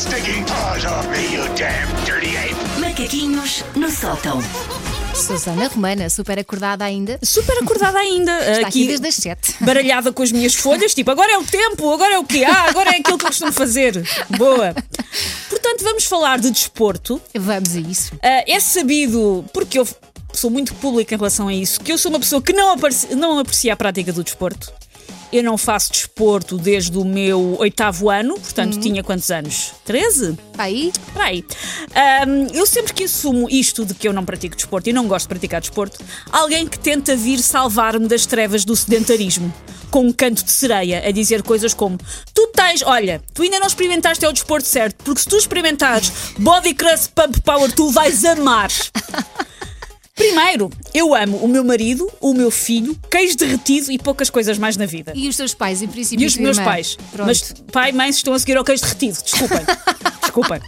stinking paws off me, you damn dirty ape! Macaquinhos no sótão. Susana Romana, super acordada ainda. Super acordada ainda. Está aqui desde as sete. Baralhada com as minhas folhas, tipo, agora é o tempo, agora é o quê? Ah, agora é aquilo que eu costumo fazer. Boa. Portanto, vamos falar de desporto. Vamos a isso. Ah, é sabido, porque eu sou muito pública em relação a isso, que eu sou uma pessoa que não, apreci- não aprecia a prática do desporto. Eu não faço desporto desde o meu oitavo ano, portanto tinha quantos anos? 13? Está aí? Espera aí. Ahm, eu sempre que assumo isto de que eu não pratico desporto e não gosto de praticar desporto, alguém que tenta vir salvar-me das trevas do sedentarismo. Com um canto de sereia, a dizer coisas como: Tu tens, olha, tu ainda não experimentaste é o desporto certo, porque se tu experimentares Body Crush Pump Power, tu vais amar. Primeiro, eu amo o meu marido, o meu filho, queijo derretido e poucas coisas mais na vida. E os teus pais, em princípio? E os meus irmã? pais. Pronto. Mas pai e mãe estão a seguir ao queijo derretido. Desculpem. Desculpem.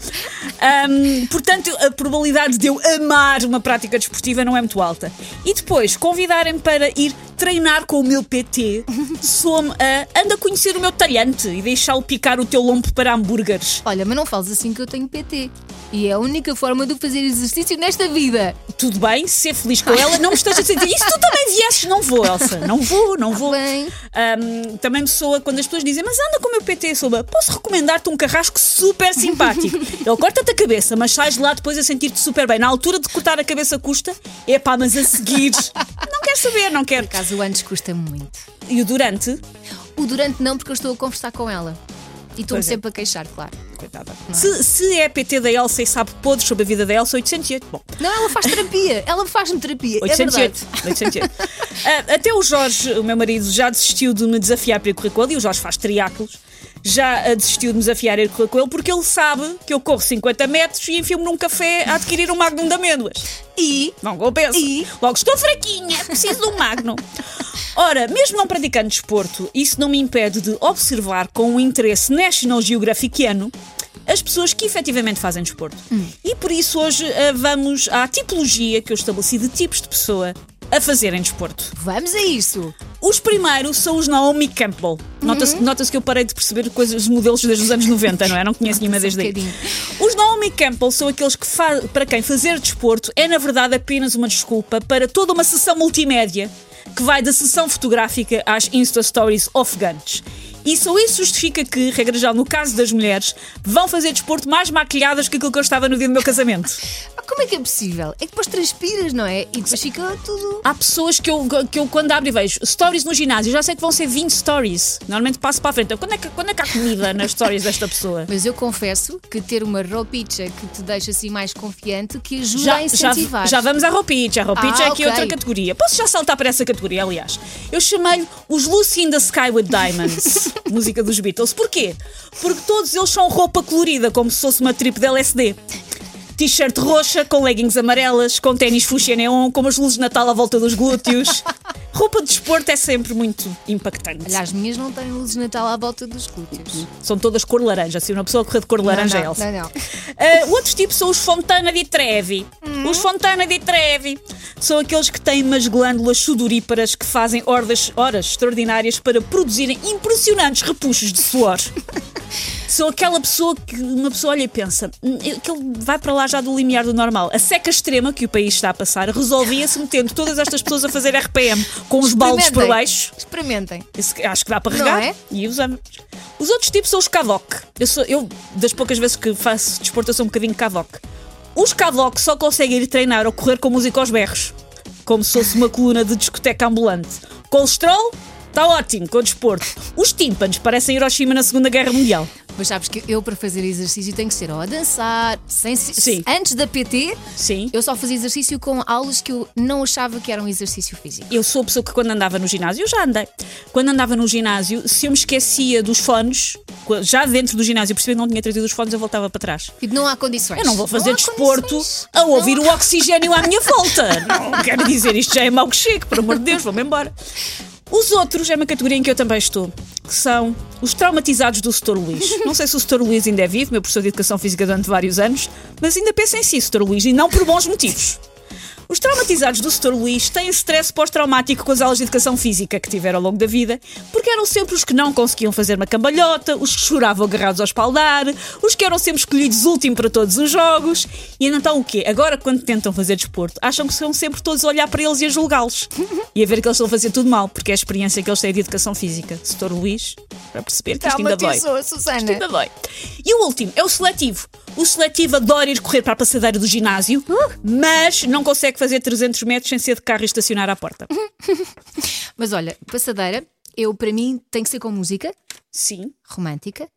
Ahm, portanto, a probabilidade de eu amar uma prática desportiva não é muito alta. E depois, convidarem-me para ir treinar com o meu PT, sou-me a anda a conhecer o meu talhante e deixá-lo picar o teu lombo para hambúrgueres. Olha, mas não fales assim que eu tenho PT. E é a única forma de fazer exercício nesta vida. Tudo bem, ser feliz com ela, não me estejas a dizer. E se tu também viesses? Não vou, Elsa. Não vou, não vou. Bem. Ahm, também me soa quando as pessoas dizem, mas anda com o meu PT, soba. Posso recomendar-te um carrasco super simpático. Ele corta-te a cabeça, mas sais lá depois a sentir-te super bem. Na altura de cortar a cabeça custa, é pá, mas a seguir. Não quero saber, não quero. Caso o antes custa muito. E o durante, O durante não, porque eu estou a conversar com ela. E estou-me é. sempre a queixar, claro. coitada. Se, se é PT da Elsa e sabe podres sobre a vida da Elsa, 808. Bom, Não, ela faz terapia. Ela faz-me terapia. É 808. verdade. 808. Ah, até o Jorge, o meu marido, já desistiu de me desafiar para ir correr com ele, e o Jorge faz triáculos. Já ah, desistiu de me desafiar a ir correr com ele porque ele sabe que eu corro 50 metros e enfio-me num café a adquirir um magnum de amêndoas. E Não compensa. E? Logo, estou fraquinha, preciso de um magnum. Ora, mesmo não praticando desporto, isso não me impede de observar com um interesse National Geographiano as pessoas que efetivamente fazem desporto. E por isso hoje ah, vamos à tipologia que eu estabeleci de tipos de pessoa a fazerem desporto. vamos a isso. Os primeiros são os Naomi Campbell. Nota-se nota que eu parei de perceber coisas, modelos desde os anos 90, não é? Não conheço nenhuma desde um aí. Os Naomi Campbell são aqueles que, para quem fazer desporto é, na verdade, apenas uma desculpa para toda uma sessão multimédia que vai da sessão fotográfica às Insta Stories ofegantes. E só isso justifica que, regra geral, no caso das mulheres, vão fazer desporto mais maquilhadas que aquilo que eu estava no dia do meu casamento. Ah, Como é que é possível? É que depois transpiras, não é? E depois fica tudo. Há pessoas que eu, que eu quando abro e vejo stories no ginásio, já sei que vão ser 20 stories. Normalmente passo para a frente. Eu, Quando é que, quando é que há comida nas stories desta pessoa? Mas eu confesso que ter uma roupicha que te deixa assim mais confiante que ajuda Já, a já, incentivar. já vamos à roupinha. A roupinha Ah, é aqui ok. outra categoria. Posso já saltar para essa categoria, aliás. Eu chamei-lhe os Lucy in the Sky with Diamonds, música dos Beatles. Porquê? Porque todos eles são roupa colorida, como se fosse uma trip de LSD. T-shirt roxa, com leggings amarelas, com ténis fuxia neon, com as luzes de Natal à volta dos glúteos. Roupa de desporto é sempre muito impactante. Olha, as minhas não têm luzes de Natal à volta dos glúteos. São todas cor laranja. Se uma pessoa correr de cor laranja é não, Elsa. não, não. Uh, outros tipos são os Fontana di Trevi. Os Fontana di Trevi são aqueles que têm umas glândulas sudoríparas que fazem horas, horas extraordinárias para produzirem impressionantes repuxos de suor. Sou aquela pessoa que uma pessoa olha e pensa "Hum, que ele vai para lá já do limiar do normal. A seca extrema que o país está a passar resolvia-se metendo todas estas pessoas a fazer RPM com os baldes por baixo. Experimentem. Acho que dá para regar é? e usamos. Os outros tipos são os Kavok. Eu, sou, eu, das poucas vezes que faço desporto, eu sou um bocadinho Kavok. Os Kavok só conseguem ir treinar ou correr com música aos berros, como se fosse uma coluna de discoteca ambulante. Colesterol? Está ótimo, com desporto. Os tímpanos parecem Hiroshima na Segunda Guerra Mundial. Mas sabes que eu, para fazer exercício, tenho que ser ou a dançar, sem se- Sim. antes da PT, Sim. eu só fazia exercício com aulas que eu não achava que eram exercício físico. Eu sou a pessoa que quando andava no ginásio, eu já andei. Quando andava no ginásio, se eu me esquecia dos fones, já dentro do ginásio, percebi que não tinha trazido os fones, eu voltava para trás. Tipo, não há condições. Eu não vou fazer há desporto a ouvir o oxigênio à minha volta. Não quero dizer isto já é mau que chego, por amor de Deus, vou-me embora. Os outros é uma categoria em que eu também estou, que são os traumatizados do Sr. Luís. Não sei se o Sr. Luís ainda é vivo, meu professor de Educação Física durante vários anos, mas ainda pensa em si, Sr. Luís, e não por bons motivos. Os traumatizados do Sr. Luís têm stress pós-traumático com as aulas de educação física que tiveram ao longo da vida, porque eram sempre os que não conseguiam fazer uma cambalhota, os que choravam agarrados ao espaldar, os que eram sempre escolhidos último para todos os jogos. E então o quê? Agora, quando tentam fazer desporto, acham que são sempre todos a olhar para eles e a julgá-los. E a ver que eles estão a fazer tudo mal, porque é a experiência que eles têm de educação física. Sr. Luís, para perceber que isto ainda dói. Susana. Isto ainda dói. E o último é o seletivo. O seletivo adora ir correr para a passadeira do ginásio, mas não consegue fazer 300 metros sem ser de carro e estacionar à porta. Mas olha, passadeira, eu para mim tem que ser com música Sim. romântica.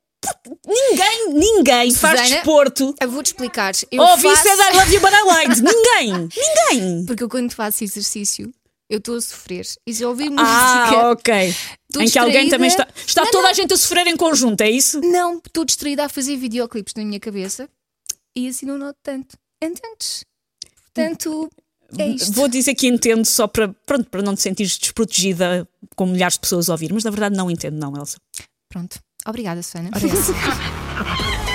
Ninguém, ninguém faz Susana, desporto. Eu vou-te explicar. Eu Ouve faço... é dar love you but I lied. Ninguém. Ninguém. Porque eu quando faço exercício, eu estou a sofrer. E se eu ouvir música. Ah, ok. Em que alguém também está. Está Não, toda não. a gente a sofrer em conjunto, é isso? Não, estou distraída a fazer videoclipes na minha cabeça e assim não noto tanto. Entendes? Portanto, é isto. Vou dizer que entendo só para, pronto, para não te sentires desprotegida com milhares de pessoas a ouvir, mas na verdade não entendo, não, Elsa. Pronto. Obrigada, Susana.